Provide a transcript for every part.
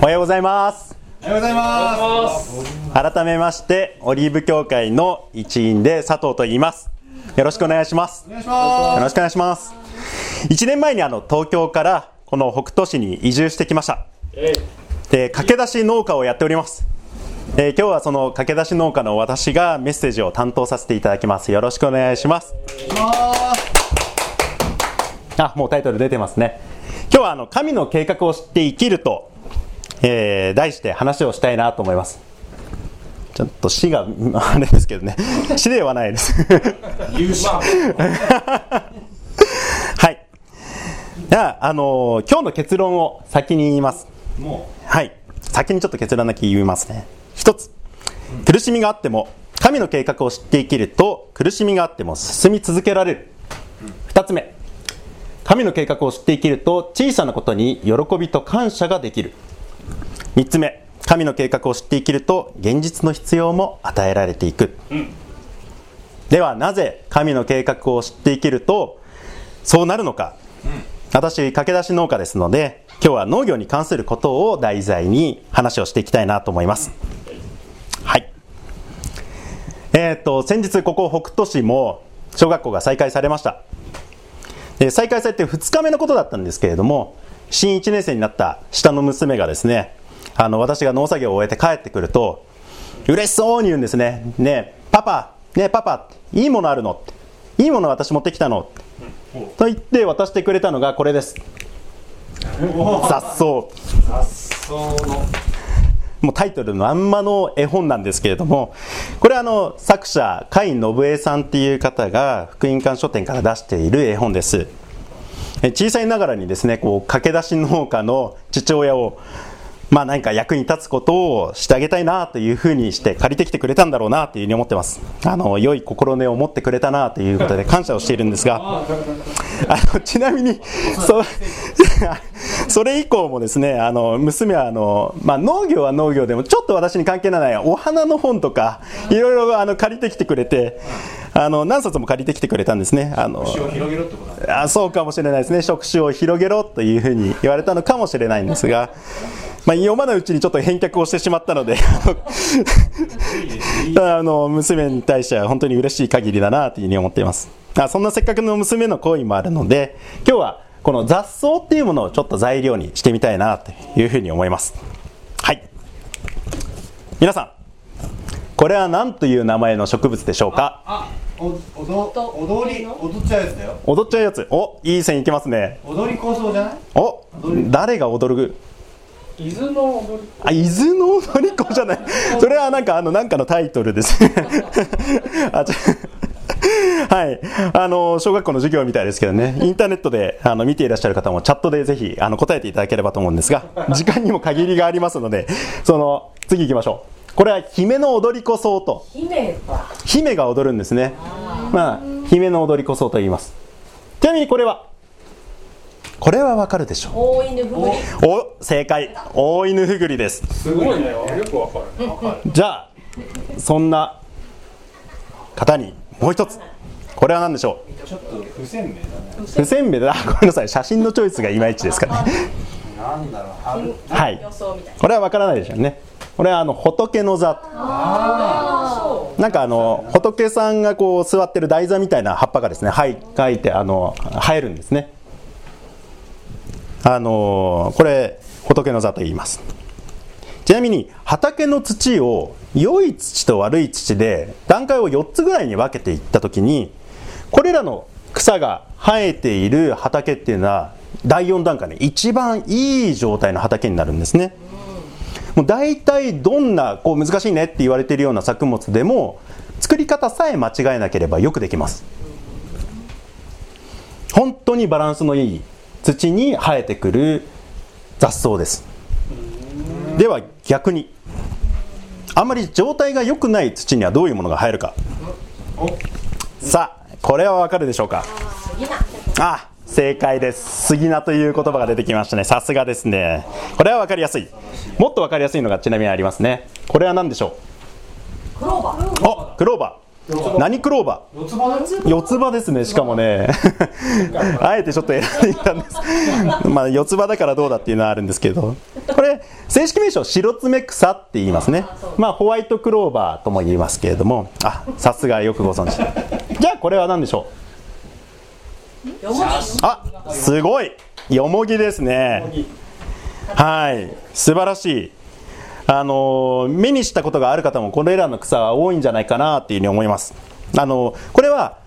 おはようございます。おはようございます。改めましてオリーブ協会の一員で佐藤と言います。よろしくお願いします。お願いしまよろしくお願いします。1年前にあの東京からこの北斗市に移住してきました。で駆け出し農家をやっております。えー今日はその駆け出し農家の私がメッセージを担当させていただきます。よろしくお願いしますす。お願いします。あもうタイトル出てますね。今日はあの神の計画を知って生きると、えー題して話をしたいなと思います。ちょっと死が あれですけどね。死ではないです。はい。じゃあ、あのー今日の結論を先に言います。もはい。先にちょっと結論だけ言いますね。一つ。苦しみがあっても神の計画を知って生きると苦しみがあっても進み続けられる。二つ目。神の計画を知って生きると小さなことに喜びと感謝ができる三つ目神の計画を知って生きると現実の必要も与えられていく、ではなぜ神の計画を知って生きるとそうなるのか、私駆け出し農家ですので今日は農業に関することを題材に話をしていきたいなと思います。はい。えー、と先日ここ北斗市も小学校が再開されました。で再開されて2日目のことだったんですけれども新1年生になった下の娘がですねあの私が農作業を終えて帰ってくると嬉しそうに言うんですね。ねパパねパパいいものあるの？いいもの私持ってきたの？と言って渡してくれたのがこれです。雑草。そうのもうタイトルのあんまの絵本なんですけれどもこれあの作者甲斐信江さんっていう方が福音館書店から出している絵本です。小さいながらにですねこう駆け出し農家の父親をまあ何か役に立つことをしてあげたいなというふうにして借りてきてくれたんだろうなというふうに思ってます。あの良い心根を持ってくれたなということで感謝をしているんですが。あのちなみにそ それ以降もですねあの娘はあの、まあ、農業は農業でもちょっと私に関係のないお花の本とかいろいろあの借りてきてくれてあの何冊も借りてきてくれたんですね。あのあそうかもしれないですね。職種を広げろというふうに言われたのかもしれないんですが、まあ、読まないうちにちょっと返却をしてしまったのであの娘に対しては本当に嬉しい限りだなというふうに思っています。あそんなせっかくの娘の行為もあるので今日はこの雑草っていうものをちょっと材料にしてみたいなというふうに思います。はい。皆さんこれは何という名前の植物でしょうか？あお踊踊り踊っちゃうやつだよ。踊っちゃうやつ。おいい線いきますね。踊り構想じゃない？お誰が踊る？伊豆の踊りあ伊豆の踊り子じゃない。それはなんかあのなんかのタイトルです。あち はい。あの小学校の授業みたいですけどね。インターネットであの見ていらっしゃる方もチャットでぜひあの答えていただければと思うんですが 時間にも限りがありますのでその次行きましょう。これは姫の踊り子草と。姫は姫が踊るんですね。まあ姫の踊り子草と言います。ちなみにこれは？これはわかるでしょう。大犬ふぐり。お正解。大犬ふぐりです。すごいね。よくわかるじゃあそんな方にもう一つ。これは何でしょちょっと不鮮明だね。う不鮮明だ。あ ごめんなさい。写真のチョイスがいまいちですかねなんだろう春はい。これはわからないでしょうね。これはあの仏の座。なんかあの仏さんがこう座ってる台座みたいな葉っぱがですねはい書いてあの生えるんですね。あのこれ仏の座と言いますちなみに畑の土を良い土と悪い土で段階を4つぐらいに分けていった時にこれらの草が生えている畑っていうのは第4段階で一番いい状態の畑になるんですね。もう大体どんなこう難しいねって言われているような作物でも作り方さえ間違えなければよくできます。本当にバランスのいい土に生えてくる雑草です。では逆に。あんまり状態が良くない土にはどういうものが生えるか。さあこれはわかるでしょうか。あ正解です。杉菜という言葉が出てきましたね。さすがですね。これは分かりやすい。もっと分かりやすいのがちなみにありますね。これは何でしょクローバー。うおクローバー。何クローバー？四つ葉だよ。四つ葉ですねしかもね。あえてちょっと選んでみたんです。まあ四つ葉だからどうだっていうのはあるんですけど正式名称白爪草って言いますね。まあホワイトクローバーとも言いますけれども。あさすがよくご存知。じゃあこれは何でしょう？あすごい。よもぎですね。はい。素晴らしい。あのー目にしたことがある方もこれらの草は多いんじゃないかなっていうふうに思います。あのーこれは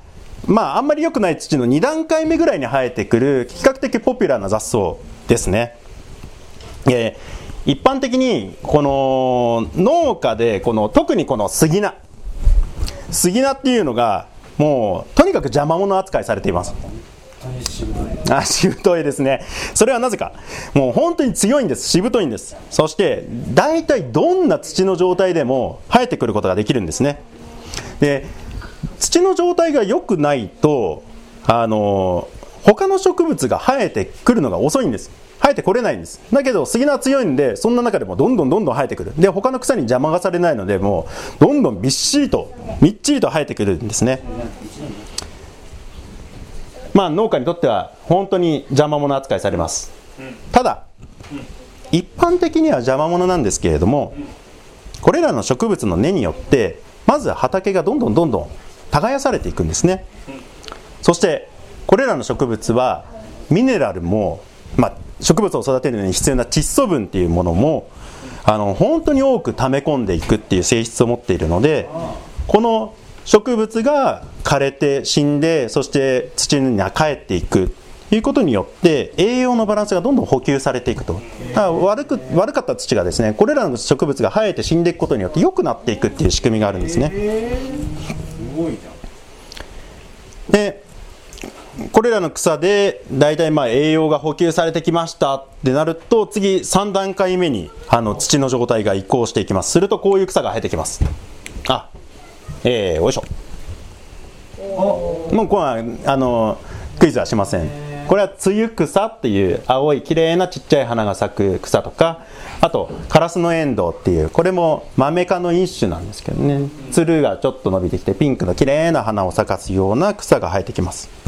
まああんまり良くない土の2段階目ぐらいに生えてくる比較的ポピュラーな雑草ですね。えー一般的にこの農家でこの特にこの杉菜。杉菜っていうのがもうとにかく邪魔者扱いされています。あしぶといですね。それはなぜか。もう本当に強いんです。しぶといんです。そして大体どんな土の状態でも生えてくることができるんですね。で土の状態が良くないとあの他の植物が生えてくるのが遅いんです。生えてこれないんです。だけど杉菜強いんでそんな中でもどんどんどんどん生えてくる。で他の草に邪魔がされないのでもうどんどんびっしりとみっちりと生えてくるんですね。まあ農家にとっては本当に邪魔者扱いされます。ただ一般的には邪魔者なんですけれどもこれらの植物の根によってまず畑がどんどんどんどん耕されていくんですね。そしてこれらの植物はミネラルも、まあ、植物を育てるのに必要な窒素分っていうものもあの本当に多く溜め込んでいくっていう性質を持っているのでこの植物が枯れて死んでそして土に帰っていくということによって栄養のバランスがどんどん補給されていくと。だ悪く悪かった土がですねこれらの植物が生えて死んでいくことによって良くなっていくっていう仕組みがあるんですね。すごいじゃん。でこれらの草で大体まあ栄養が補給されてきましたってなると次3段階目にあの土の状態が移行していきます。するとこういう草が生えてきます。あえー、おいしょ。もうこれはあのクイズはしません。これはツユ草っていう青い綺麗なちっちゃい花が咲く草とかあとカラスのエンドウっていうこれもマメ科の一種なんですけどね。つるがちょっと伸びてきてピンクの綺麗な花を咲かすような草が生えてきます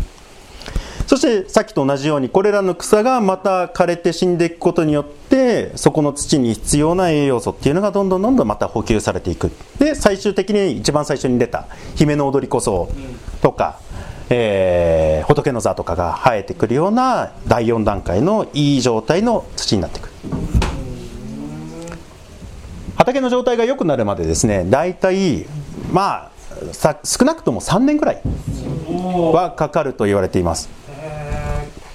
そしてさっきと同じようにこれらの草がまた枯れて死んでいくことによってそこの土に必要な栄養素っていうのがどんどんどんどんまた補給されていく。で最終的に一番最初に出た姫の踊りこそとか、えー仏の座とかが生えてくるような第4段階のいい状態の土になってく。る畑の状態が良くなるまでですね大体まあさ少なくとも3年ぐらいはかかると言われています。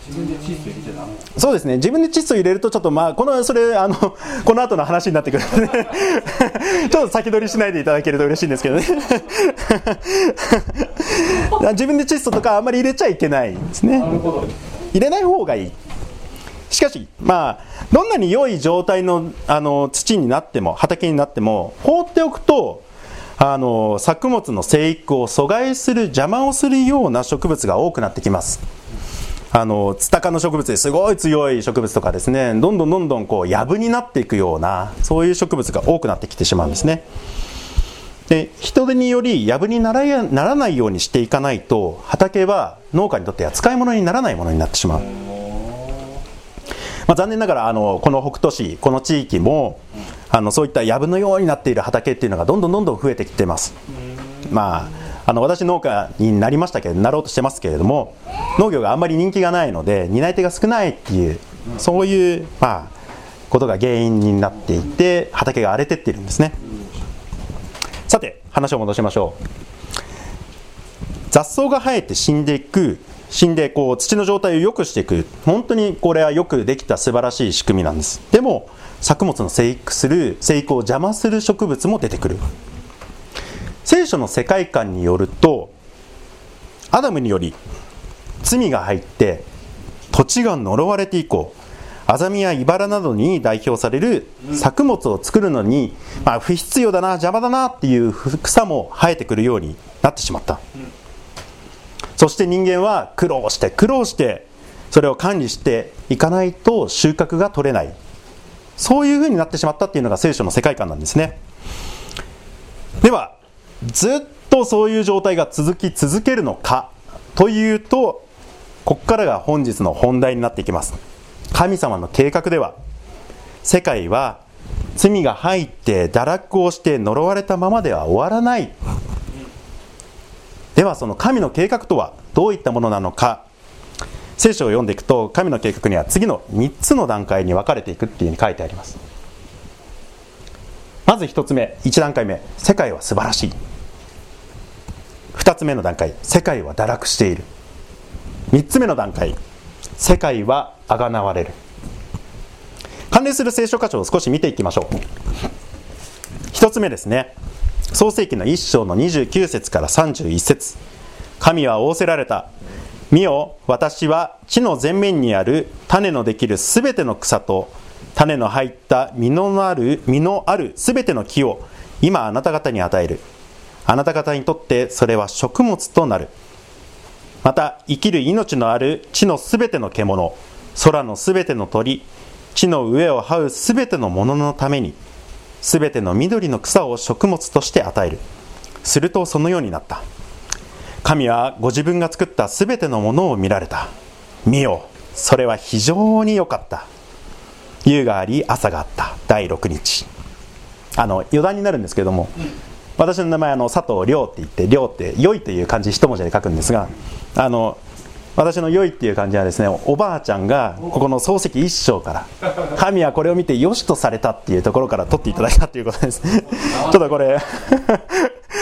自分でチーズ入れちゃダメ？そうですね。自分で窒素入れるとちょっとまあこのそれあの この後の話になってくるので。ちょっと先取りしないでいただけると嬉しいんですけどね。自分で窒素とかあんまり入れちゃいけないんですね。入れない方がいい。しかしまあどんなに良い状態のあの土になっても畑になっても放っておくとあの作物の生育を阻害する邪魔をするような植物が多くなってきますあのツタ科の植物ですごい強い植物とかですねどんどんどんどんこう藪になっていくようなそういう植物が多くなってきてしまうんですね。で人手により藪にならやならないようにしていかないと畑は農家にとっては使い物にならないものになってしまう。まあ、残念ながらあのこの北斗市この地域もあのそういった藪のようになっている畑っていうのがどんどんどんどん増えてきてます。まああの私農家になりましたけどなろうとしてますけれども農業があんまり人気がないので担い手が少ないっていうそういうまあことが原因になっていて畑が荒れてっているんですね。さて話を戻しましょう。雑草が生えて死んでいく死んでこう土の状態を良くしていく。本当にこれはよくできた素晴らしい仕組みなんです。でも作物の生育する生育を邪魔する植物も出てくる。聖書の世界観によるとアダムにより罪が入って土地が呪われて以降アザミやイバラなどに代表される作物を作るのに、まあ、不必要だな邪魔だなっていう草も生えてくるようになってしまった、そして人間は苦労して苦労してそれを管理していかないと収穫が取れない。そういうふうになってしまったっていうのが聖書の世界観なんですね。ではずっとそういう状態が続き続けるのかというとここからが本日の本題になっていきます。神様の計画では世界は罪が入って堕落をして呪われたままでは終わらない。ではその神の計画とはどういったものなのか。聖書を読んでいくと神の計画には次の3つの段階に分かれていくっていうふうに書いてあります。まず1つ目1段階目。世界は素晴らしい。2つ目の段階。世界は堕落している。3つ目の段階。世界はあがなわれる。関連する聖書箇所を少し見ていきましょう。1つ目ですね。創世紀の1章の29節から31節。神は仰せられた。見よ私は地の前面にある種のできるすべての草と種の入った実のある実のあるすべての木を今あなた方に与える。あなた方にとってそれは食物となる。また生きる命のある地のすべての獣空のすべての鳥地の上を這うすべてのもののためにすべての緑の草を食物として与える。するとそのようになった。神はご自分が作ったすべてのものを見られた。見よそれは非常に良かった。夕があり朝があった。第6日。あの余談になるんですけれども、私の名前あの佐藤亮って言って亮って良いという漢字一文字で書くんですがあの私の良いっていう感じはですねおばあちゃんがここの漱石一章から神はこれを見て良しとされたっていうところから取っていただいたということです。ちょっとこれ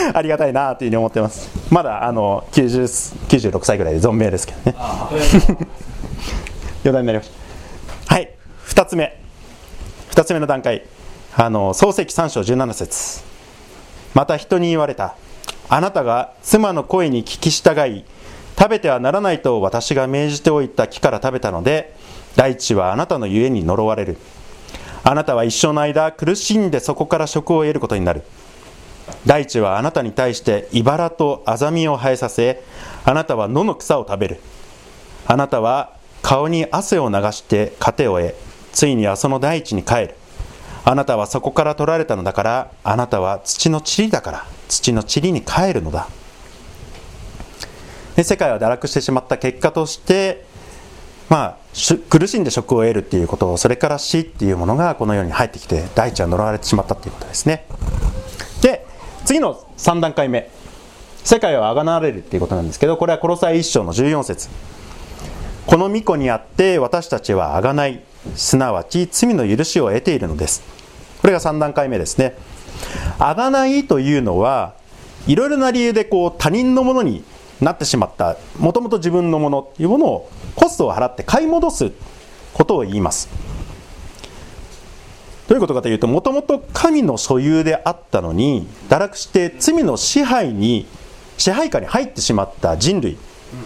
ありがたいなというふうに思ってます。まだあの90 96歳ぐらいで存命ですけどね。余談になりました。はい。2つ目。2つ目の段階。あの漱石3章17節。また人に言われた。あなたが妻の声に聞き従い食べてはならないと私が命じておいた木から食べたので大地はあなたのゆえに呪われる。あなたは一生の間苦しんでそこから食を得ることになる。大地はあなたに対して茨とアザミを生えさせあなたは野の草を食べる。あなたは顔に汗を流して糧を得ついにはその大地に帰る。あなたはそこから取られたのだからあなたは土の塵だから土の塵に帰るのだ。で世界は堕落してしまった結果としてまあ、苦しんで職を得るっていうことそれから死っていうものがこの世に入ってきて大地は呪われてしまったっていうことですね。次の3段階目。世界はあがなわれるっていうことなんですけどこれはコロサイ1章の14節。この御子にあって私たちはあがない。すなわち罪の許しを得ているのです。これが3段階目ですね。あがないというのはいろいろな理由でこう他人のものになってしまったもともと自分のものっていうものをコストを払って買い戻すことを言います。どういうことかというともともと神の所有であったのに堕落して罪の支配に支配下に入ってしまった人類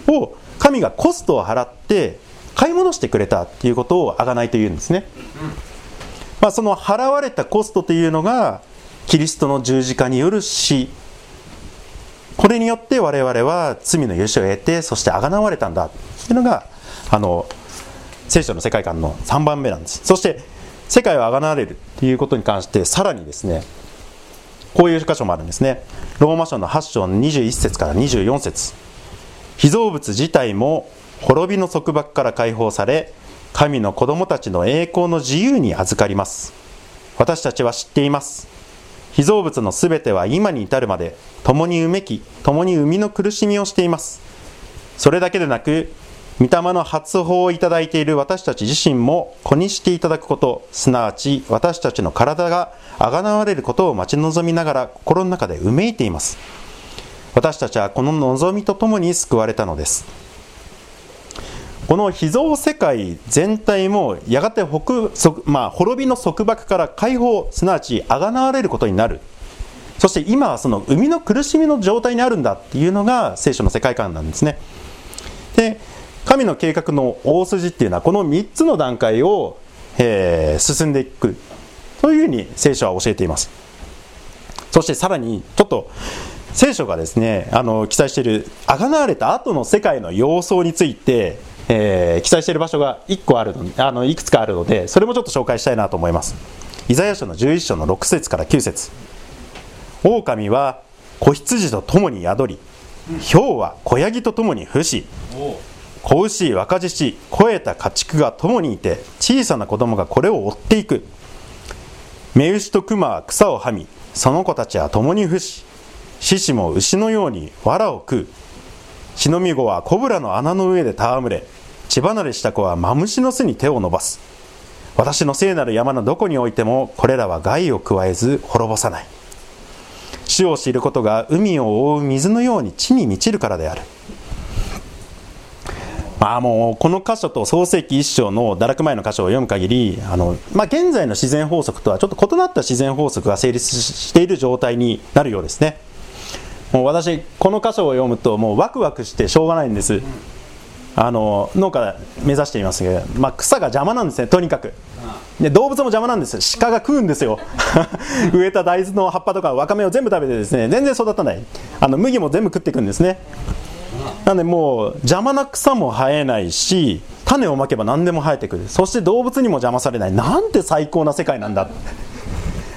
を神がコストを払って買い戻してくれたっていうことを贖いというんですね、まあ、その払われたコストというのがキリストの十字架による死。これによって我々は罪の許しを得てそして贖われたんだ。というのがあの聖書の世界観の3番目なんです。そして世界を贖われるということに関してさらにですねこういう箇所もあるんですね。ローマ書の8章の21節から24節。被造物自体も滅びの束縛から解放され神の子供たちの栄光の自由に預かります。私たちは知っています。被造物のすべては今に至るまで共にうめき共に生みの苦しみをしています。それだけでなく御霊の発報をいただいている私たち自身も子にしていただくことすなわち私たちの体があがなわれることを待ち望みながら心の中でうめいています。私たちはこの望みとともに救われたのです。この秘蔵世界全体もやがて北、まあ、滅びの束縛から解放すなわちあがなわれることになる。そして今はその生みの苦しみの状態にあるんだっていうのが聖書の世界観なんですね。で神の計画の大筋っていうのはこの3つの段階を、えー、進んでいく。というふうに聖書は教えています。そしてさらにちょっと聖書がですねあの記載しているあがなわれた後の世界の様相について、えー、記載している場所が1個あるあのいくつかあるのでそれもちょっと紹介したいなと思います。イザヤ書の11章の6節から9節。狼は子羊と共に宿り豹は子ヤギと共に伏し子牛若獅子肥えた家畜が共にいて小さな子供がこれを追っていく。目牛と熊は草をはみその子たちは共に伏し獅子も牛のように藁を食う。忍び子はコブラの穴の上で戯れ血離れした子はマムシの巣に手を伸ばす。私の聖なる山のどこにおいてもこれらは害を加えず滅ぼさない。死を知ることが海を覆う水のように地に満ちるからである。まあもうこの箇所と創世記一章の堕落前の箇所を読む限りあの、まあ、現在の自然法則とはちょっと異なった自然法則が成立している状態になるようですね。もう私この箇所を読むともうワクワクしてしょうがないんです。あの農家目指していますけど、まあ、草が邪魔なんですねとにかく。で動物も邪魔なんです。鹿が食うんですよ。植えた大豆の葉っぱとかわかめを全部食べてですね全然育たない。あの麦も全部食っていくんですね。なんでもう邪魔な草も生えないし種をまけば何でも生えてくる。そして動物にも邪魔されない。なんて最高な世界なんだ。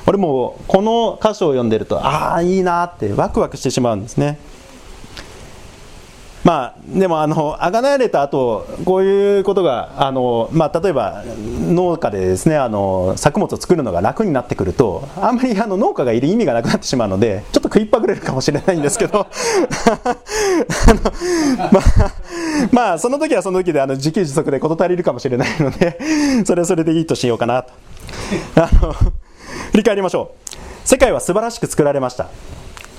俺もうこの箇所を読んでるとああいいなってワクワクしてしまうんですね。まあでもあのあがなわれた後こういうことがあの、まあ、例えば農家でですねあの作物を作るのが楽になってくるとあんまりあの農家がいる意味がなくなってしまうのでちょっと食いっぱぐれるかもしれないんですけど あの、まあ、まあその時はその時であの自給自足で事足りるかもしれないのでそれはそれでいいとしようかなと。あの振り返りましょう。世界は素晴らしく作られました。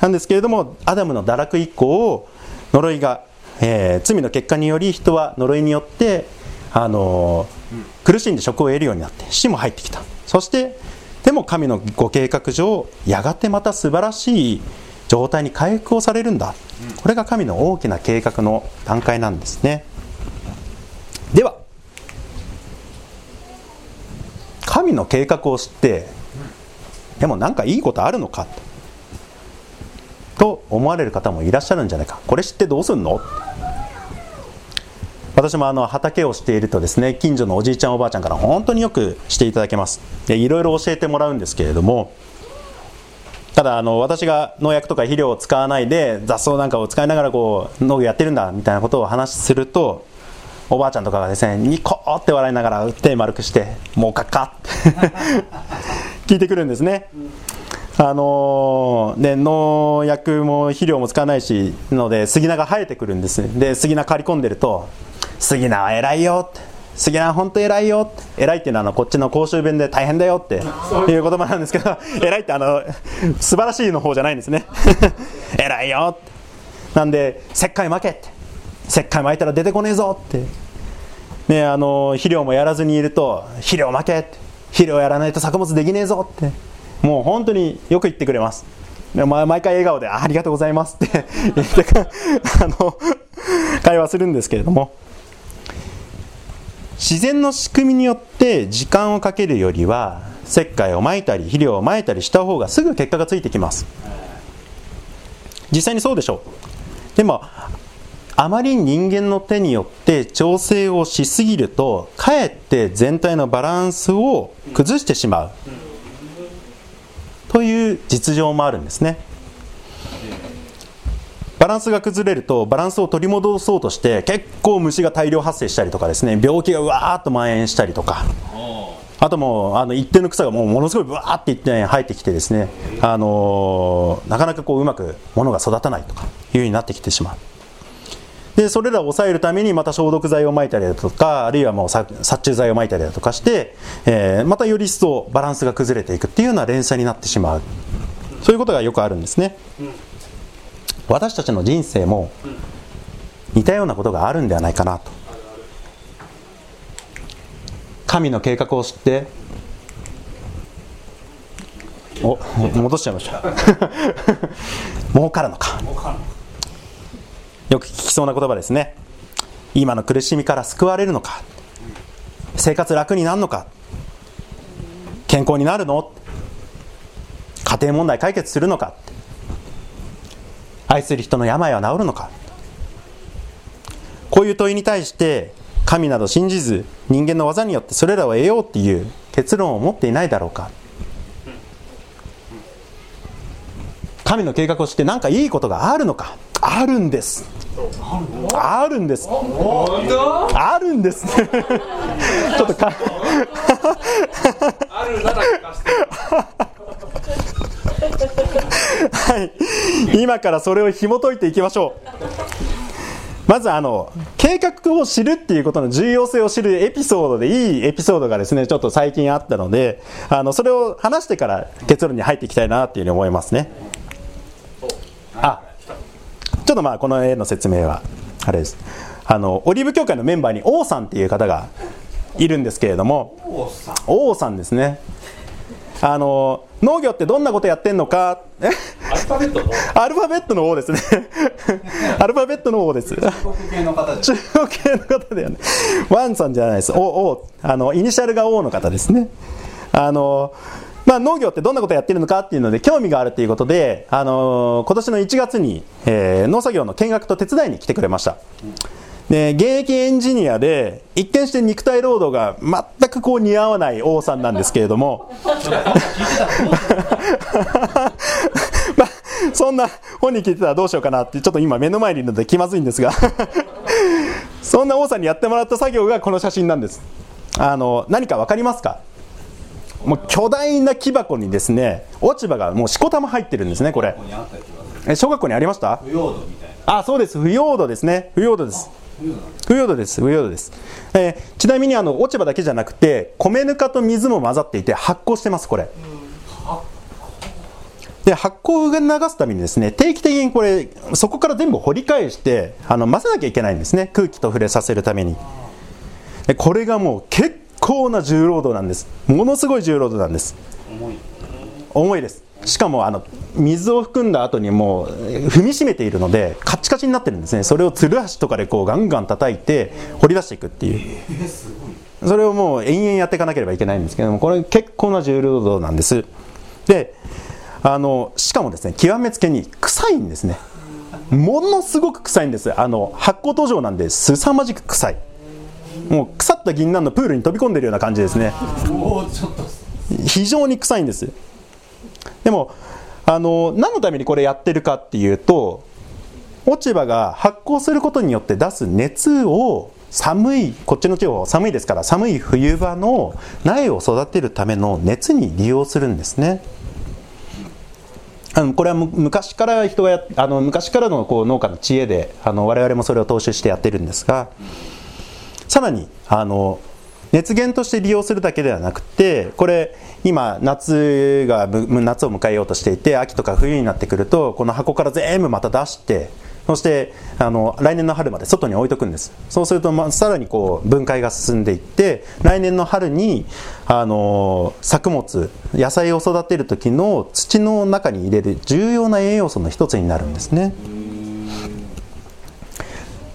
なんですけれどもアダムの堕落以降呪いがえー、罪の結果により人は呪いによって、あのー、苦しんで職を得るようになって死も入ってきた。そしてでも神のご計画上やがてまた素晴らしい状態に回復をされるんだ。これが神の大きな計画の段階なんですね。では神の計画を知ってでも何かいいことあるのかとと思われる方もいらっしゃるんじゃないか。これ知ってどうすんの？私もあの畑をしているとですね近所のおじいちゃんおばあちゃんから本当によくしていただけます。でいろいろ教えてもらうんですけれどもただあの私が農薬とか肥料を使わないで雑草なんかを使いながらこう農業やってるんだみたいなことを話するとおばあちゃんとかがですねニコって笑いながら手丸くしてもうかっかって。聞いてくるんですね。あのー、農薬も肥料も使わないしので杉菜が生えてくるんです。で杉菜刈り込んでると杉菜は偉いよって。杉菜は本当偉いよって。偉いっていうのはあのこっちの公衆弁で大変だよって。いう言葉なんですけど 偉いってあの素晴らしいの方じゃないんですね。偉いよって。なんで石灰負けって。石灰巻いたら出てこねえぞって。ねあの肥料もやらずにいると肥料負けって。肥料やらないと作物できねえぞって。もう本当によく言ってくれます。毎回笑顔でありがとうございますって 言ってあの会話するんですけれども。自然の仕組みによって時間をかけるよりは石灰をまいたり肥料をまいたりした方がすぐ結果がついてきます。実際にそうでしょう。でもあまり人間の手によって調整をしすぎるとかえって全体のバランスを崩してしまう。という実情もあるんですね。バランスが崩れるとバランスを取り戻そうとして結構虫が大量発生したりとかですね。病気がうわーっと蔓延したりとか。あともうあの一定の草がもうものすごいぶわーっていって生えてきてですね、あのー、なかなかこううまく物が育たないとかいうようになってきてしまう。でそれらを抑えるためにまた消毒剤をまいたりだとかあるいはもう殺虫剤をまいたりだとかして、えー、またより一層バランスが崩れていくっていうような連鎖になってしまう。そういうことがよくあるんですね、うん私たちの人生も似たようなことがあるんではないかなと。神の計画を知ってお戻しちゃいました。儲かるのかよく聞きそうな言葉ですね。今の苦しみから救われるのか？生活楽になるのか？健康になるの？家庭問題解決するのか？愛する人の病は治るのか？こういう問いに対して神など信じず人間の技によってそれらを得ようっていう結論を持っていないだろうか？神の計画をして何かいいことがあるのか。あるんです。あるんです。あるんです。ちょっとか。はい、今からそれを紐解いていきましょう。まずあの計画を知るっていうことの重要性を知るエピソードでいいエピソードがですねちょっと最近あったのであのそれを話してから結論に入っていきたいなっていうふうに思いますね。あちょっとまあこの絵の説明はあれです。あのオリーブ協会のメンバーに王さんっていう方がいるんですけれども王さんですね。あの農業ってどんなことやってんのか？え？アルファベットのアルファベットの王ですね。アルファベットの王です。中国系の方中国系の方だよね。ワンさんじゃないです。おおあのイニシャルが王の方ですね。あのまあ、農業ってどんなことやってるのかっていうので興味があるということで、あの今年の1月に、えー農作業の見学と手伝いに来てくれました。で現役エンジニアで一見して肉体労働が全くこう似合わない王さんなんですけれども。まあ、そんな本人聞いてたらどうしようかなってちょっと今目の前にいるので気まずいんですが。そんな王さんにやってもらった作業がこの写真なんです。あの何か分かりますか？もう巨大な木箱にですね落ち葉がもうしこたま入ってるんですねこれ。え小学校にありました？腐葉土みたいな。あそうです。腐葉土ですね。腐葉土です。腐葉土です。腐葉土です、えーちなみにあの落ち葉だけじゃなくて米ぬかと水も混ざっていて発酵してますこれ。で発酵を流すためにですね定期的にこれそこから全部掘り返してあの混ぜなきゃいけないんですね。空気と触れさせるために。でこれがもう結構な重労働なんです。ものすごい重労働なんです。重い。です。しかもあの水を含んだ後にもう踏みしめているのでカッチカチになってるんですね。それをつるはしとかでこうガンガン叩いて掘り出していくっていう。それをもう延々やっていかなければいけないんですけどもこれ結構な重労働なんです。であのしかもですね極めつけに臭いんですね。ものすごく臭いんです。あの発酵途上なんで凄まじく臭い。もう腐った銀杏のプールに飛び込んでるような感じですね。非常に臭いんです。でもあの何のためにこれやってるかっていうと落ち葉が発酵することによって出す熱を寒いこっちの地方寒いですから寒い冬場の苗を育てるための熱に利用するんですね。あのこれは昔から人がやあの昔からのこう農家の知恵であの我々もそれを踏襲してやってるんですがさらにあの熱源として利用するだけではなくてこれ今夏が夏を迎えようとしていて秋とか冬になってくるとこの箱から全部また出してそしてあの来年の春まで外に置いとくんです。そうすると、まあ、さらにこう分解が進んでいって来年の春にあの作物野菜を育てる時の土の中に入れる重要な栄養素の一つになるんですね。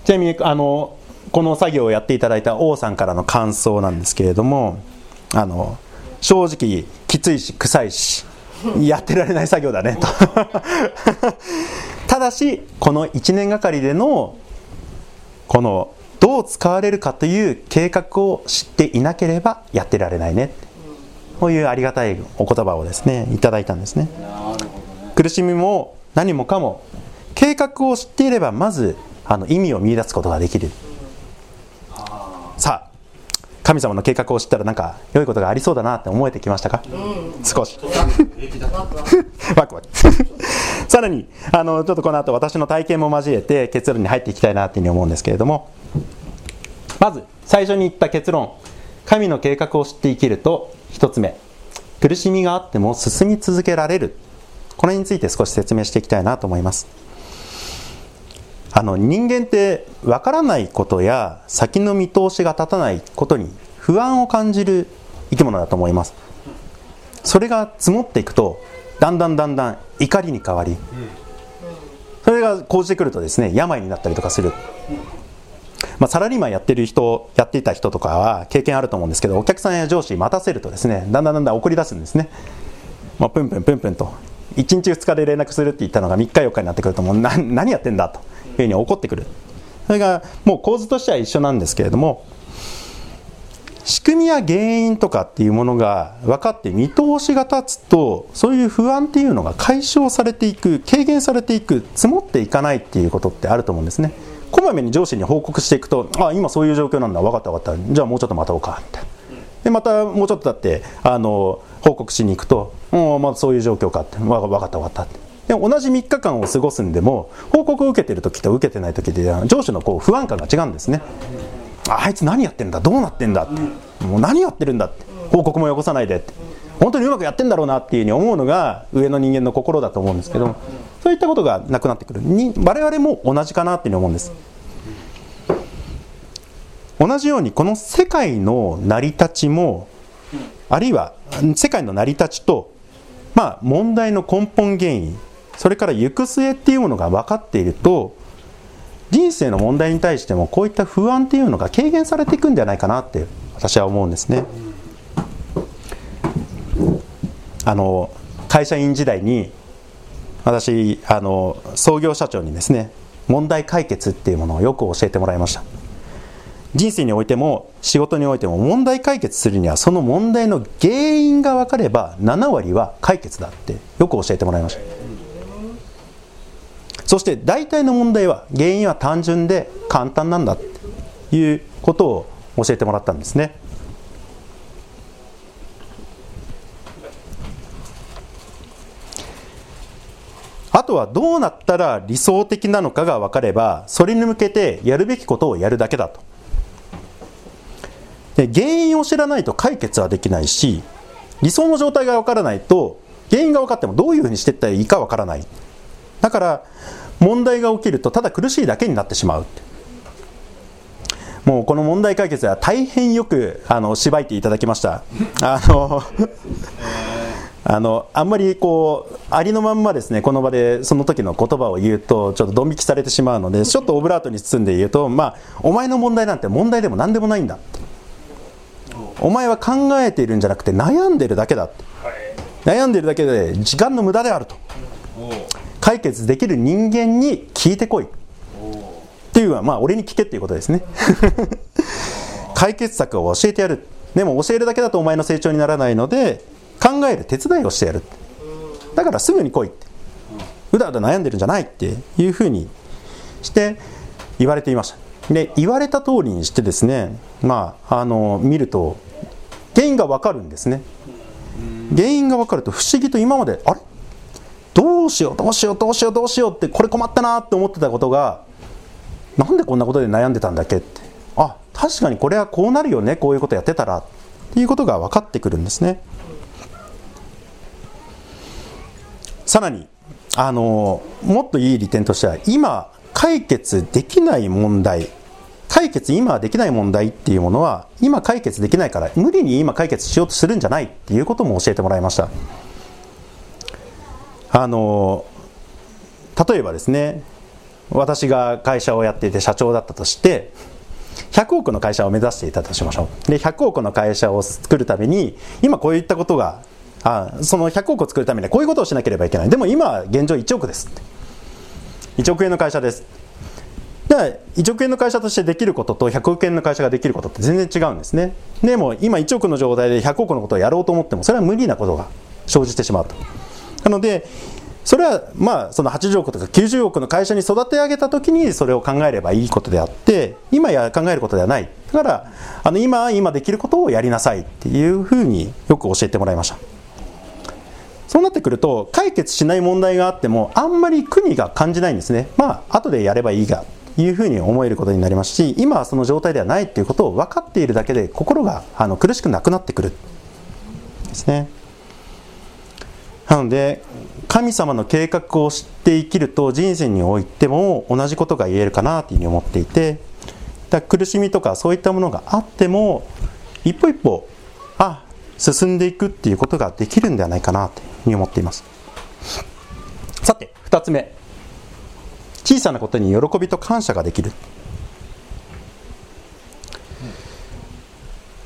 ちなみにあのこの作業をやっていただいた王さんからの感想なんですけれどもあの正直きついし臭いしやってられない作業だねと。ただしこの1年がかりでのこのどう使われるかという計画を知っていなければやってられないねこういうありがたいお言葉をですねいただいたんですね。苦しみも何もかも計画を知っていればまずあの意味を見出すことができる。さあ神様の計画を知ったらなんか良いことがありそうだなって思えてきましたか、少し。ワクワク。さらにあのちょっとこの後私の体験も交えて結論に入っていきたいなっていうふうに思うんですけれども。まず最初に言った結論。神の計画を知って生きると一つ目苦しみがあっても進み続けられる。これについて少し説明していきたいなと思います。あの人間ってわからないことや先の見通しが立たないことに不安を感じる生き物だと思います。それが積もっていくとだんだんだんだん怒りに変わりそれが講じてくるとですね病になったりとかする。まあ、サラリーマンやってる人やっていた人とかは経験あると思うんですけどお客さんや上司待たせるとですねだんだんだんだん怒り出すんですね、まあ、プンプンプンプンと1日2日で連絡するって言ったのが3日4日になってくるともう何やってんだと。いうふうに怒ってくる。それがもう構図としては一緒なんですけれども仕組みや原因とかっていうものが分かって見通しが立つとそういう不安っていうのが解消されていく軽減されていく積もっていかないっていうことってあると思うんですね。こまめに上司に報告していくとあ今そういう状況なんだ。分かった分かった。じゃあもうちょっと待とうか。ってでまたもうちょっと経ってあの報告しに行くと「うんまあ、そういう状況か」って「分かった分かった」って。で同じ3日間を過ごすんでも報告を受けてる時と受けてない時で上司のこう不安感が違うんですね。あいつ何やってんだどうなってんだって。もう何やってるんだって。報告もよこさないでって。本当にうまくやってんだろうなっていうふうに思うのが上の人間の心だと思うんですけどそういったことがなくなってくる。に我々も同じかなっていうふうに思うんです。同じようにこの世界の成り立ちもあるいは世界の成り立ちとまあ問題の根本原因それから行く末っていうものが分かっていると人生の問題に対してもこういった不安っていうのが軽減されていくんじゃないかなって私は思うんですね。あの会社員時代に私あの創業社長にですね問題解決っていうものをよく教えてもらいました人生においても仕事においても問題解決するにはその問題の原因が分かれば7割は解決だってよく教えてもらいましたそして大体の問題は原因は単純で簡単なんだっていうことを教えてもらったんですね。あとはどうなったら理想的なのかが分かればそれに向けてやるべきことをやるだけだと。で原因を知らないと解決はできないし理想の状態が分からないと原因が分かってもどういうふうにしていったらいいか分からない。だから問題が起きるとただ苦しいだけになってしまうもうこの問題解決は大変よくあのしばいていただきました。あの あのあんまりこうありのまんまですねこの場でその時の言葉を言うとちょっとドン引きされてしまうのでちょっとオブラートに包んで言うとまあお前の問題なんて問題でも何でもないんだお前は考えているんじゃなくて悩んでるだけだ悩んでるだけで時間の無駄であると。解決できる人間に聞いてこい。っていうのはまあ俺に聞けっていうことですね。解決策を教えてやる。でも教えるだけだとお前の成長にならないので考える手伝いをしてやる。だからすぐに来いって。うだうだ悩んでるんじゃないっていうふうにして言われていました。で言われた通りにしてですねまああの見ると原因が分かるんですね。原因が分かると不思議と今まであれ？どうしようどうしようどうしようどうしようってこれ困ったなって思ってたことがなんでこんなことで悩んでたんだっけって。あ確かにこれはこうなるよねこういうことやってたらっていうことが分かってくるんですね。さらにあのもっといい利点としては今解決できない問題解決今はできない問題っていうものは今解決できないから無理に今解決しようとするんじゃないっていうことも教えてもらいました。あの例えばですね私が会社をやっていて社長だったとして100億の会社を目指していたとしましょう。で100億の会社を作るために今こういったことがあその100億を作るためにこういうことをしなければいけない。でも今現状1億です。1億円の会社です。では1億円の会社としてできることと100億円の会社ができることって全然違うんですね。でも今1億の状態で100億のことをやろうと思ってもそれは無理なことが生じてしまうと。なのでそれはまあその80億とか90億の会社に育て上げた時にそれを考えればいいことであって今や考えることではない。だからあの今今できることをやりなさいっていうふうによく教えてもらいました。そうなってくると解決しない問題があってもあんまり苦にが感じないんですね。まあ後でやればいいがいうふうに思えることになりますし今はその状態ではないっていうことを分かっているだけで心があの苦しくなくなってくる。ですね。なので神様の計画を知って生きると人生においても同じことが言えるかなというふうに思っていてだ苦しみとかそういったものがあっても一歩一歩あ進んでいくっていうことができるんではないかなというふうに思っています。さて2つ目。小さなことに喜びと感謝ができる。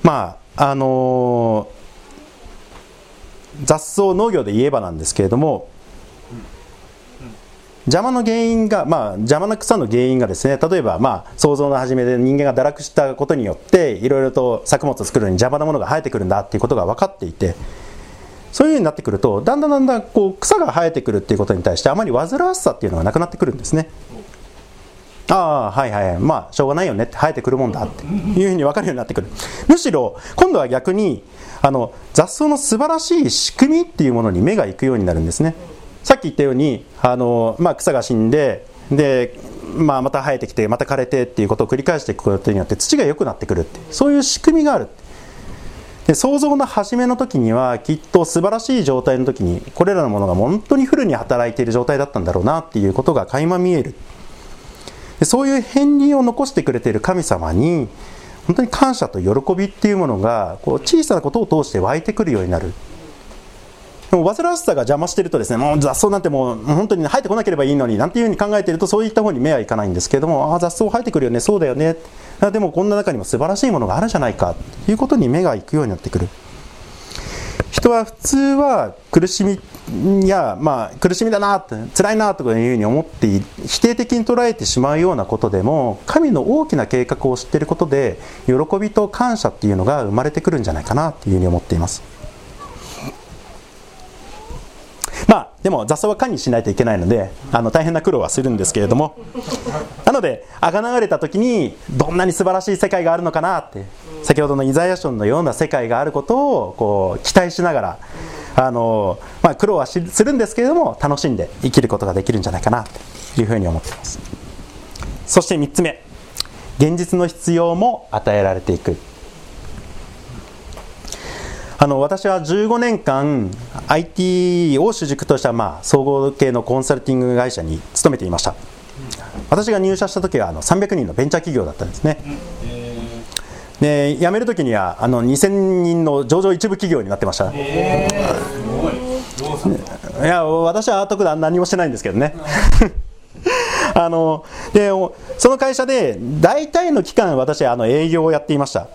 まああのー雑草農業で言えばなんですけれども邪魔の原因が、まあ、邪魔な草の原因がですね例えば、まあ、想像の始めで人間が堕落したことによっていろいろと作物を作るのに邪魔なものが生えてくるんだっていうことが分かっていてそういうふうになってくるとだんだんだんだんこう草が生えてくるっていうことに対してあまり煩わしさっていうのがなくなってくるんですね。ああはいはいまあしょうがないよねって。生えてくるもんだって。いうふうに分かるようになってくる。むしろ今度は逆にあの雑草の素晴らしい仕組みっていうものに目が行くようになるんですね。さっき言ったようにあの、まあ、草が死んでで、まあ、また生えてきてまた枯れてっていうことを繰り返していくことによって土が良くなってくるって。そういう仕組みがあるで創造の初めの時にはきっと素晴らしい状態の時にこれらのものが本当にフルに働いている状態だったんだろうなっていうことが垣間見える。そういう片鱗を残してくれている神様に本当に感謝と喜びっていうものがこう小さなことを通して湧いてくるようになる。でも煩わしさが邪魔してるとですねもう雑草なんてもう本当に生えてこなければいいのになんていうふうに考えているとそういった方に目はいかないんですけどもああ雑草生えてくるよねそうだよね。でもこんな中にも素晴らしいものがあるじゃないかということに目がいくようになってくる。人は普通は苦しみや、まあ、苦しみだなって辛いなとかいうふうに思って否定的に捉えてしまうようなことでも神の大きな計画を知っていることで喜びと感謝っていうのが生まれてくるんじゃないかなというふうに思っています。まあでも雑草は管理しないといけないのであの大変な苦労はするんですけれども。なのであが流れた時にどんなに素晴らしい世界があるのかなって先ほどのイザヤ書のような世界があることをこう期待しながらあの、まあ、苦労はするんですけれども楽しんで生きることができるんじゃないかなというふうに思っています。そして3つ目。現実の必要も与えられていく。あの私は15年間 IT を主軸とした、まあ、総合系のコンサルティング会社に勤めていました。私が入社した時はあの300人のベンチャー企業だったんですね、で辞める時にはあの2000人の上場一部企業になってました、い。や私は特段何もしてないんですけどね。あのでその会社で大体の期間私あの営業をやっていました。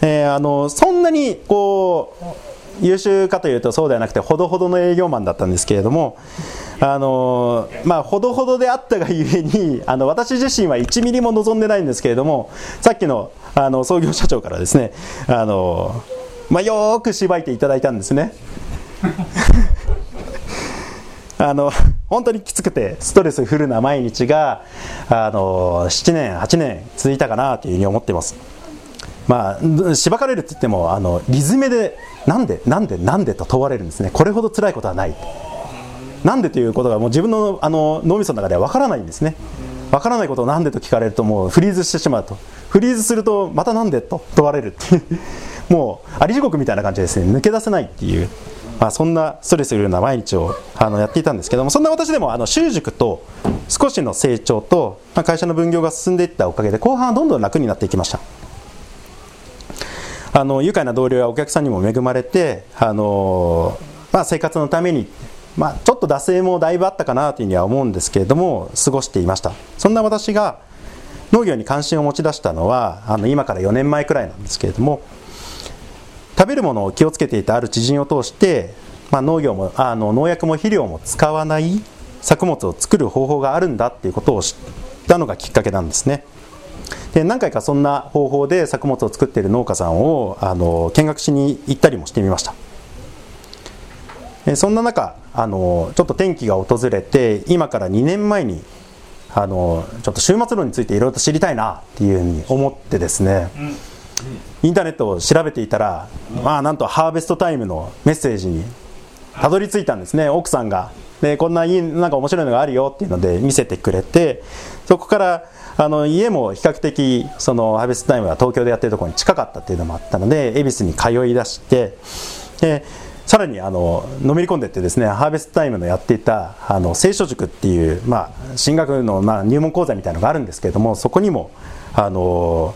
えー、あのそんなにこう優秀かというとそうではなくてほどほどの営業マンだったんですけれどもあのまあほどほどであったがゆえにあの私自身は1ミリも望んでないんですけれどもさっきのあの創業社長からですねあの、まあ、よくしばいていただいたんですね。あの本当にきつくてストレスフルな毎日があの7年8年続いたかなというふうに思っています。まあ、しばかれるって言ってもあのリズムでなんでなんでなんでと問われるんですね。これほど辛いことはない。なんでということがもう自分のあの脳みその中ではわからないんですね。わからないことをなんでと聞かれるともうフリーズしてしまうと。フリーズするとまたなんでと問われるっていう。もうあり地獄みたいな感じですね。抜け出せないっていう。まあ、そんなストレスするような毎日をあのやっていたんですけどもそんな私でもあの習熟と少しの成長と、まあ、会社の分業が進んでいったおかげで後半はどんどん楽になっていきました。あの愉快な同僚やお客さんにも恵まれて、あのまあ、生活のために、まあ、ちょっと惰性もだいぶあったかなというふうには思うんですけれども過ごしていました。そんな私が農業に関心を持ち出したのはあの今から4年前くらいなんですけれども食べるものを気をつけていたある知人を通して、まあ、農業もあの農薬も肥料も使わない作物を作る方法があるんだっていうことを知ったのがきっかけなんですね。で何回かそんな方法で作物を作っている農家さんをあの見学しに行ったりもしてみました。そんな中あのちょっと転機が訪れて今から2年前にあのちょっと終末論についていろいろと知りたいなっていうふうに思ってですね、インターネットを調べていたら、まあ、なんとハーベストタイムのメッセージにたどり着いたんですね。奥さんが。でこんないいなんか面白いのがあるよっていうので見せてくれてそこからあの家も比較的そのハーベストタイムは東京でやってるところに近かったっていうのもあったので恵比寿に通い出してでさらにあののめり込んでってですねハーベストタイムのやっていたあの聖書塾っていう、まあ、進学の、まあ、入門講座みたいなのがあるんですけれどもそこにもあの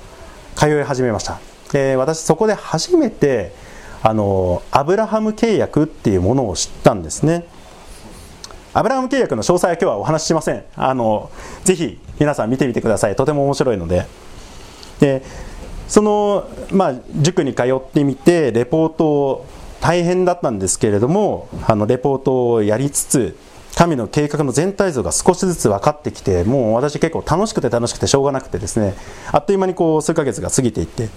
通い始めました。で私そこで初めてあのアブラハム契約っていうものを知ったんですね。アブラハム契約の詳細は今日はお話ししません。あのぜひ皆さん見てみてください。とても面白いので。でその、まあ、塾に通ってみてレポートを大変だったんですけれどもあのレポートをやりつつ神の計画の全体像が少しずつ分かってきてもう私結構楽しくて楽しくてしょうがなくてですねあっという間にこう数ヶ月が過ぎていって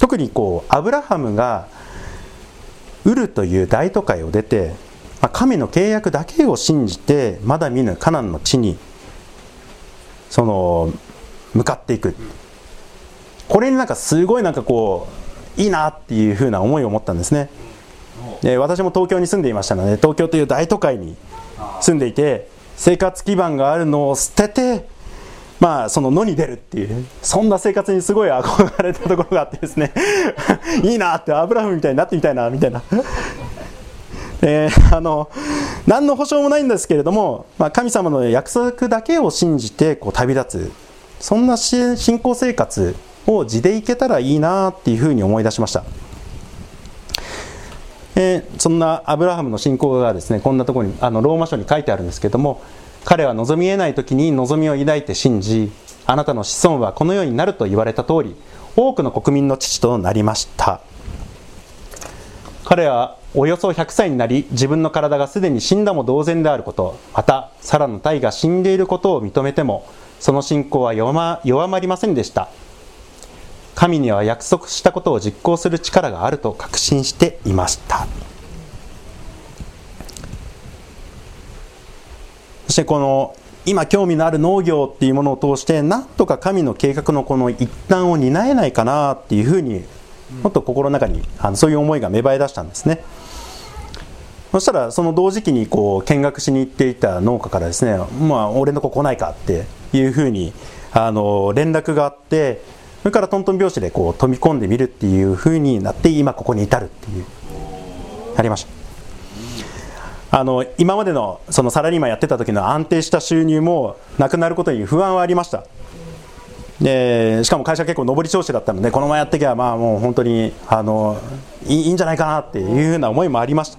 特にこうアブラハムがウルという大都会を出て神の契約だけを信じてまだ見ぬカナンの地にその向かっていく。これになんかすごいなんかこういいなっていうふうな思いを持ったんですね。で私も東京に住んでいましたので東京という大都会に住んでいて生活基盤があるのを捨ててまあその野に出るっていうそんな生活にすごい憧れたところがあってですね いいなってアブラハムみたいになってみたいなみたいな。えー、あの何の保証もないんですけれども、まあ、神様の約束だけを信じてこう旅立つ。そんな信仰生活を地でいけたらいいなっていうふうに思い出しました、えー、そんなアブラハムの信仰がですねこんなところにあのローマ書に書いてあるんですけども彼は望み得ない時に望みを抱いて信じあなたの子孫はこのようになると言われた通り多くの国民の父となりました。彼はおよそ100歳になり自分の体がすでに死んだも同然であることまたサラの体が死んでいることを認めてもその信仰は弱まりませんでした。神には約束したことを実行する力があると確信していました。そしてこの今興味のある農業っていうものを通してなんとか神の計画のこの一端を担えないかなっていうふうにもっと心の中にあのそういう思いが芽生え出したんですね。そしたらその同時期にこう見学しに行っていた農家からですね「まあ、俺の子来ないか」っていうふうにあの連絡があってそれからトントン拍子でこう飛び込んでみるっていうふうになって今ここに至るっていう。やりました。あの今までのそのサラリーマンやってた時の安定した収入もなくなることに不安はありました。でしかも会社結構上り調子だったのでこのままやっていけばまあもう本当にあのいいんじゃないかなっていうふうな思いもありました。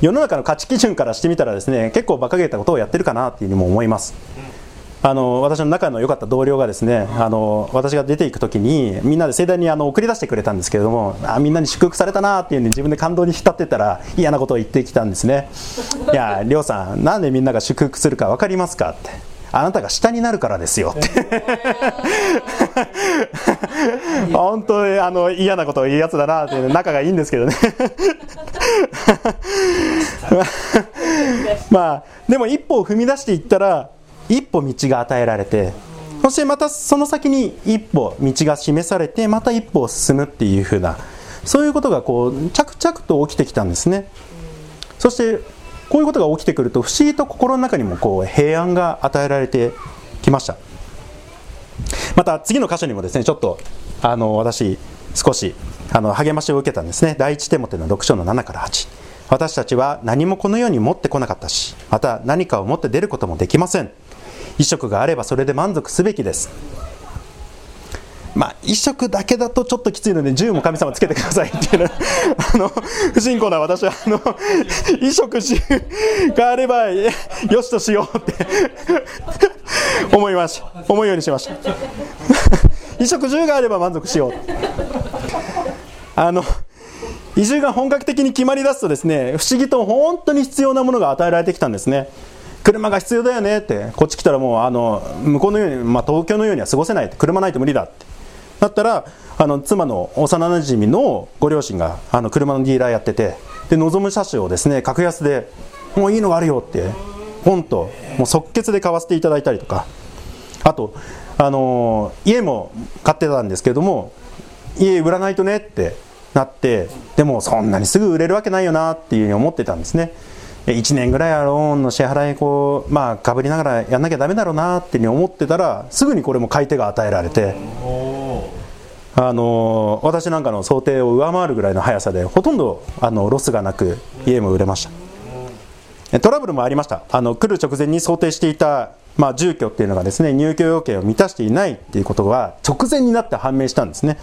世の中の価値基準からしてみたらですね結構馬鹿げたことをやってるかなっていうふうにも思います。あの私の仲の良かった同僚がですねあの私が出ていく時にみんなで盛大にあの送り出してくれたんですけれどもあみんなに祝福されたなっていううに自分で感動に浸ってたら嫌なことを言ってきたんですね。いや亮さんなんでみんなが祝福するか分かりますかって。あなたが下になるからですよって。本当にあの嫌なことを言うやつだなって仲がいいんですけどね。まあでも一歩を踏み出していったら一歩道が与えられてそしてまたその先に一歩道が示されてまた一歩進むっていう風なそういうことがこう着々と起きてきたんですね。そしてこういうことが起きてくると不思議と心の中にもこう平安が与えられてきました。また次の箇所にもですねちょっとあの私少しあの励ましを受けたんですね。第一手モての6章の7から8私たちは何もこの世に持ってこなかったしまた何かを持って出ることもできません。衣食があればそれで満足すべきです。まあ、衣食だけだとちょっときついので銃も神様つけてくださいっていう。あの不信仰な私はあの衣食住があればよしとしようって。思いました思うようにしました。衣食住があれば満足しよう。あの移住が本格的に決まりだすとですね不思議と本当に必要なものが与えられてきたんですね。車が必要だよねってこっち来たらもうあの向こうのように、まあ、東京のようには過ごせない車ないと無理だって。だったらあの妻の幼なじみのご両親があの車のディーラーやっててで望む車種をですね格安でもういいのがあるよってポンともう即決で買わせていただいたりとか。あと、あのー、家も買ってたんですけれども家売らないとねってなってでもそんなにすぐ売れるわけないよなっていうふうに思ってたんですね。1年ぐらいはローンの支払いこうまあかぶりながらやんなきゃだめだろうなっていうふうに思ってたらすぐにこれも買い手が与えられて。あの私なんかの想定を上回るぐらいの速さでほとんどあのロスがなく家も売れました。トラブルもありました。あの来る直前に想定していた、まあ、住居っていうのがですね入居要件を満たしていないっていうことが直前になって判明したんですね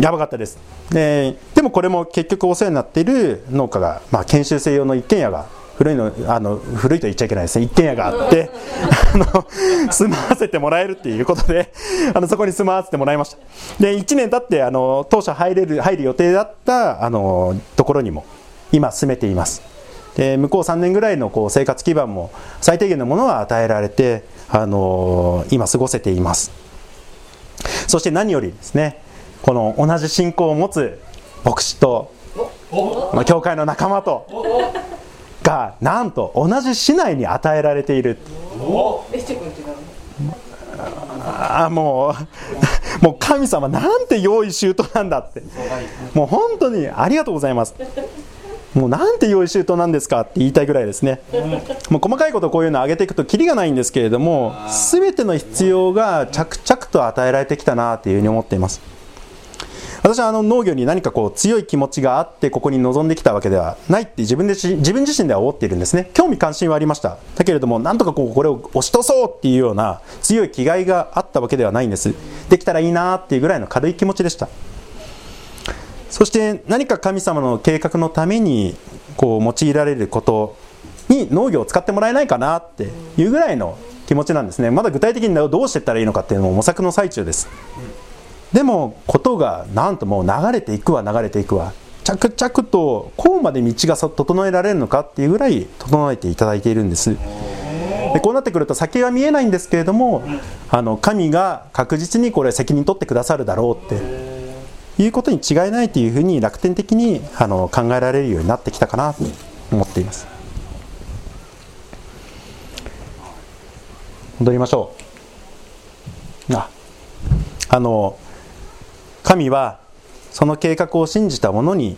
やばかったです。ででもこれも結局お世話になっている農家が、まあ、研修生用の一軒家が古いのあの古いと言っちゃいけないですね。一軒家があって あの住まわせてもらえるっていうことであのそこに住まわせてもらいました。で1年経ってあの当初入れる入る予定だったあのところにも今住めています。で向こう3年ぐらいのこう生活基盤も最低限のものは与えられてあの今過ごせています。そして何よりですねこの同じ信仰を持つ牧師と、教会の仲間とがなんと同じ市内に与えられている。あもう もう神様なんて用意周到なんだって。もう本当にありがとうございます。もうなんて用意周到なんですかって言いたいぐらいですね。もう細かいことこういうのを挙げていくとキリがないんですけれども全ての必要が着々と与えられてきたなというふうに思っています。私はあの農業に何かこう強い気持ちがあってここに臨んできたわけではないって自分で自分自身では思っているんですね。興味関心はありました。だけれどもなんとかこうこれを押し通そうっていうような強い気概があったわけではないんです。できたらいいなっていうぐらいの軽い気持ちでした。そして何か神様の計画のためにこう用いられることに農業を使ってもらえないかなっていうぐらいの気持ちなんですね。まだ具体的にどうしていったらいいのかっていうのも模索の最中です。でもことがなんともう流れていくわ流れていくわ。着々とこうまで道が整えられるのかっていうぐらい整えていただいているんです。でこうなってくると先は見えないんですけれどもあの神が確実にこれ責任取ってくださるだろうっていうことに違いないというふうに楽天的にあの考えられるようになってきたかなと思っています。戻りましょう。ああの神はその計画を信じた者に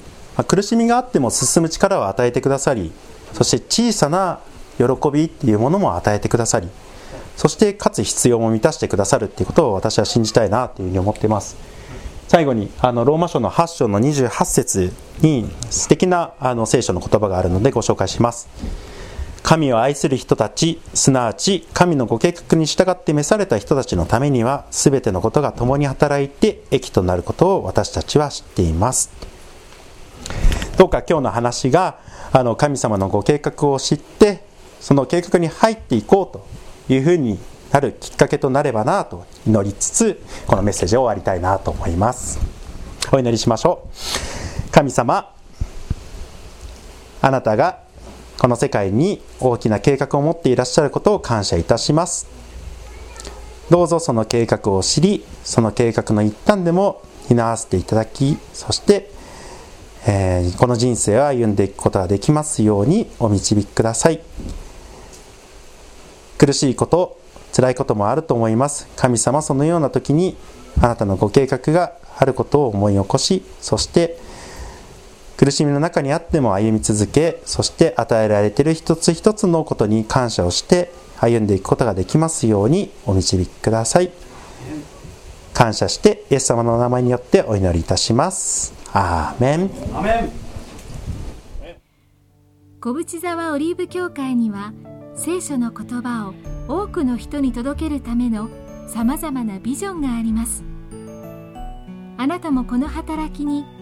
苦しみがあっても進む力を与えてくださりそして小さな喜びっていうものも与えてくださりそしてかつ必要も満たしてくださるっていうことを私は信じたいなというふうに思っています。最後にあのローマ書の8章の28節に素敵なあの聖書の言葉があるのでご紹介します。神を愛する人たちすなわち神のご計画に従って召された人たちのためには全てのことが共に働いて益となることを私たちは知っています。どうか今日の話があの神様のご計画を知ってその計画に入っていこうというふうになるきっかけとなればなと祈りつつこのメッセージを終わりたいなと思います。お祈りしましょう。神様あなたがこの世界に大きな計画を持っていらっしゃることを感謝いたします。どうぞその計画を知りその計画の一端でも担わせていただきそして、えー、この人生を歩んでいくことができますようにお導きください。苦しいこと辛いこともあると思います。神様そのような時にあなたのご計画があることを思い起こしそして苦しみの中にあっても歩み続けそして与えられている一つ一つのことに感謝をして歩んでいくことができますようにお導きください。感謝してイエス様のお名前によってお祈りいたします。アーメン。アメン。小淵沢オリーブ教会には聖書の言葉を多くの人に届けるためのさまざまなビジョンがあります。あなたもこの働きに